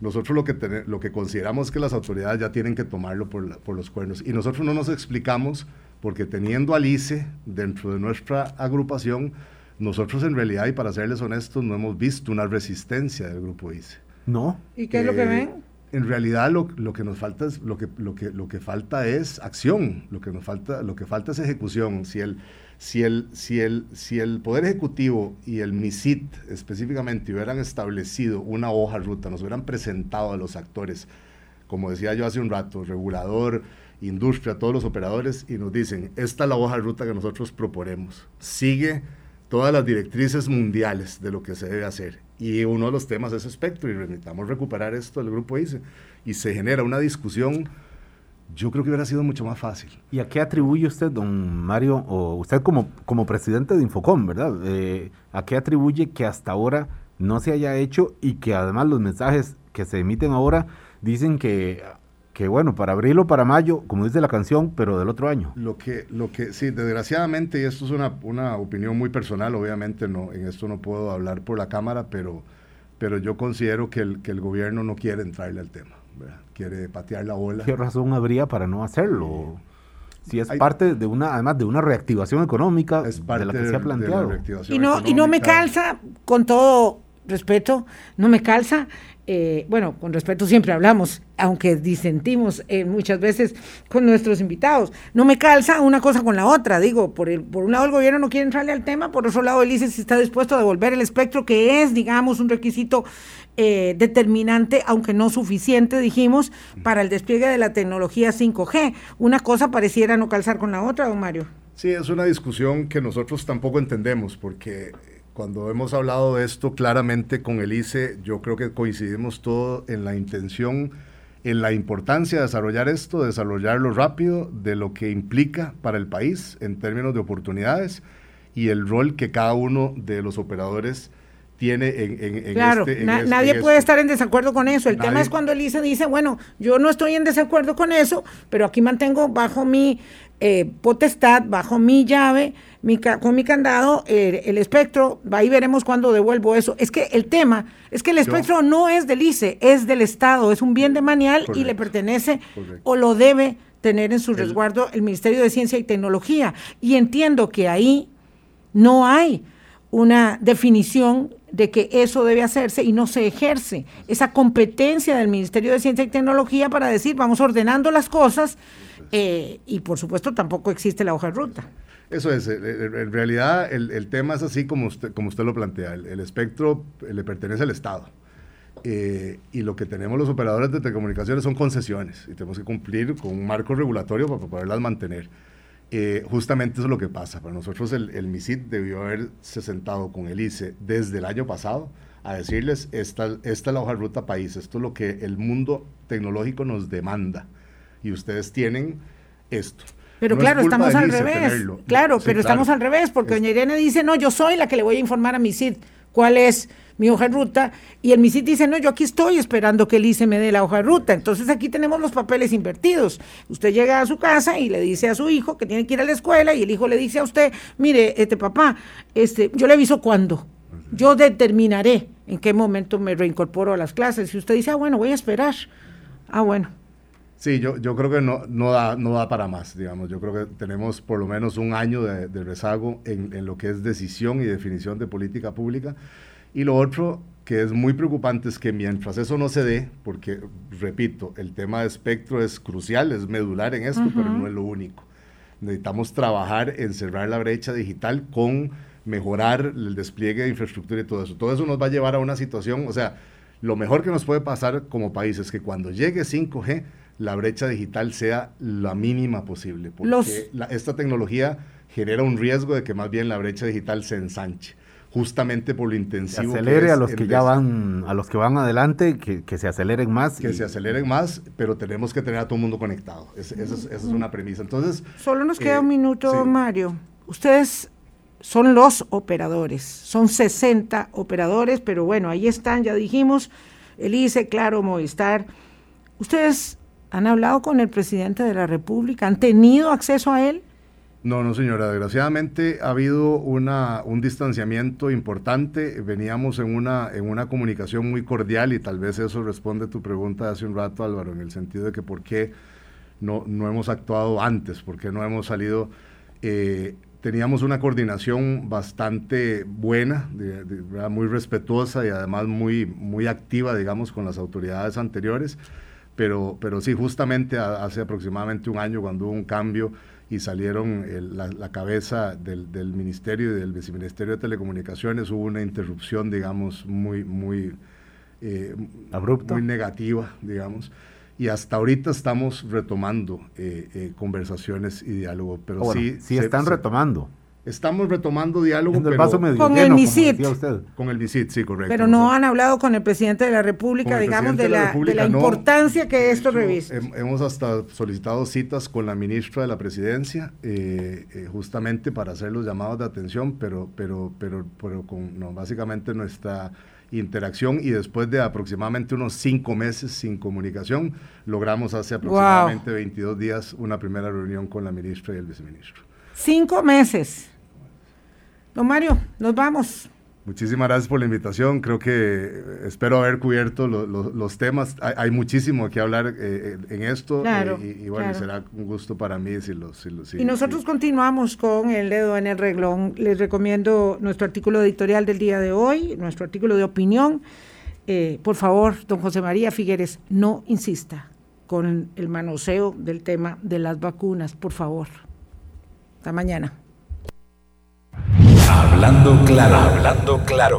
S4: nosotros lo que, lo que consideramos que las autoridades ya tienen que tomarlo por, por los cuernos. Y nosotros no nos explicamos porque teniendo al ICE dentro de nuestra agrupación, nosotros en realidad, y para serles honestos, no hemos visto una resistencia del grupo ICE.
S3: No.
S2: ¿Y qué es lo que eh, ven?
S4: En realidad lo, lo, que nos falta es lo que, lo que, lo que falta es acción, lo que nos falta, lo que falta es ejecución. Si el, si el, si el, si el Poder Ejecutivo y el MISIT específicamente hubieran establecido una hoja ruta, nos hubieran presentado a los actores, como decía yo hace un rato, regulador, industria, todos los operadores, y nos dicen, esta es la hoja ruta que nosotros proponemos. Sigue todas las directrices mundiales de lo que se debe hacer. Y uno de los temas es espectro y necesitamos recuperar esto del grupo ICE. Y se genera una discusión, yo creo que hubiera sido mucho más fácil.
S3: ¿Y a qué atribuye usted, don Mario, o usted como, como presidente de Infocom, verdad? Eh, ¿A qué atribuye que hasta ahora no se haya hecho y que además los mensajes que se emiten ahora dicen que que bueno, para abril o para mayo, como dice la canción, pero del otro año.
S4: Lo que, lo que, sí, desgraciadamente, y esto es una, una opinión muy personal, obviamente no, en esto no puedo hablar por la Cámara, pero, pero yo considero que el, que el gobierno no quiere entrarle al tema, quiere patear la bola.
S3: ¿Qué razón habría para no hacerlo? Si es parte de una, además de una reactivación económica
S4: es parte
S3: de la que se ha planteado.
S2: y no, y no me calza, con todo respeto, no me calza eh, bueno, con respeto siempre hablamos, aunque disentimos eh, muchas veces con nuestros invitados. No me calza una cosa con la otra, digo, por, el, por un lado el gobierno no quiere entrarle al tema, por otro lado el ICE está dispuesto a devolver el espectro, que es, digamos, un requisito eh, determinante, aunque no suficiente, dijimos, para el despliegue de la tecnología 5G. Una cosa pareciera no calzar con la otra, don Mario.
S4: Sí, es una discusión que nosotros tampoco entendemos, porque cuando hemos hablado de esto claramente con el ICE, yo creo que coincidimos todo en la intención, en la importancia de desarrollar esto, de desarrollarlo rápido, de lo que implica para el país en términos de oportunidades y el rol que cada uno de los operadores tiene en, en,
S2: claro, este, nadie puede estar en desacuerdo con eso. El tema es cuando el ICE dice, bueno, yo no estoy en desacuerdo con eso, pero aquí mantengo bajo mi eh, potestad, bajo mi llave, con mi candado, el espectro, ahí veremos cuándo devuelvo eso. Es que el tema es que el espectro no es del ICE, es del Estado, es un bien de manial y le pertenece o lo debe tener en su resguardo el Ministerio de Ciencia y Tecnología. Y entiendo que ahí no hay una definición de que eso debe hacerse y no se ejerce esa competencia del Ministerio de Ciencia y Tecnología para decir vamos ordenando las cosas eh, y por supuesto tampoco existe la hoja de ruta.
S4: Eso es, eh, eh, en realidad el, tema es así como usted, como usted lo plantea, el, espectro le pertenece al Estado. y lo que tenemos los operadores de telecomunicaciones son concesiones y tenemos que cumplir con un marco regulatorio para poderlas mantener. justamente eso es lo que pasa. Para nosotros el, el MISID debió haberse sentado con el ICE desde el año pasado a decirles, esta, esta es la hoja de ruta país, esto es lo que el mundo tecnológico nos demanda y ustedes tienen esto.
S2: Pero claro, estamos al revés. Claro, pero estamos al revés, porque doña Irene dice, no, yo soy la que le voy a informar a mi CID cuál es mi hoja de ruta, y el MISID dice, no, yo aquí estoy esperando que el ICE me dé la hoja de ruta. Entonces aquí tenemos los papeles invertidos. Usted llega a su casa y le dice a su hijo que tiene que ir a la escuela, y el hijo le dice a usted, mire, este papá, este, yo le aviso cuándo. Yo determinaré en qué momento me reincorporo a las clases. Y usted dice, ah, bueno, voy a esperar. Ah, bueno,
S4: Sí, yo, yo creo que no, no, da, no da para más, digamos. Yo creo que tenemos por lo menos un año de, rezago en, en, lo que es decisión y definición de política pública. Y lo otro que es muy preocupante es que mientras eso no se dé, porque, repito, el tema de espectro es crucial, es medular en esto, pero no es lo único. Necesitamos trabajar en cerrar la brecha digital con mejorar el despliegue de infraestructura y todo eso. Todo eso nos va a llevar a una situación, o sea, lo mejor que nos puede pasar como país es que cuando llegue 5G, la brecha digital sea la mínima posible, porque esta tecnología genera un riesgo de que más bien la brecha digital se ensanche justamente por lo intensivo.
S3: Se acelere a los que ya van, a los que van adelante, que, se aceleren más.
S4: Que se aceleren más, pero tenemos que tener a todo el mundo conectado. esa es, una premisa. Entonces.
S2: Solo nos queda un eh, minuto, Mario. Ustedes son los operadores, son 60 operadores, pero bueno, ahí están, ya dijimos, el ICE, claro, Movistar. Ustedes ¿Han hablado con el presidente de la República? ¿Han tenido acceso a él?
S4: No, no, señora. Desgraciadamente ha habido una, un distanciamiento importante. Veníamos en una, en una comunicación muy cordial y tal vez eso responde a tu pregunta de hace un rato, Álvaro, en el sentido de que por qué no, no hemos actuado antes, por qué no hemos salido. Eh, teníamos una coordinación bastante buena, muy respetuosa y además muy, muy activa, digamos, con las autoridades anteriores pero, pero sí, justamente hace aproximadamente un año cuando hubo un cambio y salieron la, cabeza del, del, Ministerio y del Viceministerio de Telecomunicaciones, hubo una interrupción, digamos, muy, muy,
S3: eh, abrupta,
S4: muy negativa, digamos. Y hasta ahorita estamos retomando eh, eh, conversaciones y diálogo, pero sí...
S3: Sí están retomando.
S4: Estamos retomando diálogo pero-
S3: medio
S2: Con
S3: lleno,
S2: el MISIT.
S4: con el visit, sí, correcto.
S2: Pero no han hablado con el presidente de la República, digamos, de la, de la
S4: no.
S2: importancia que
S4: De
S2: esto reviste.
S4: hem- Hemos hasta solicitado citas con la ministra de la Presidencia, eh, eh, justamente para hacer los llamados de atención, pero, pero, pero, pero con no, básicamente nuestra interacción y después de aproximadamente unos cinco meses sin comunicación, logramos hace aproximadamente 22 días una primera reunión con la ministra y el viceministro.
S2: Cinco meses. Don Mario, nos vamos.
S4: Muchísimas gracias por la invitación. Creo que eh, espero haber cubierto lo- lo- los temas. Hay, hay muchísimo que hablar eh, en esto.
S2: Claro,
S4: eh, y, y bueno,
S2: claro.
S4: será un gusto para mí si lo. Si lo- si-
S2: Y nosotros
S4: si-
S2: continuamos con el dedo en el reglón. Les recomiendo nuestro artículo editorial del día de hoy, nuestro artículo de opinión. Eh, por favor, don José María Figueres, no insista con el manoseo del tema de las vacunas, por favor. Hasta mañana.
S1: Hablando claro, hablando claro.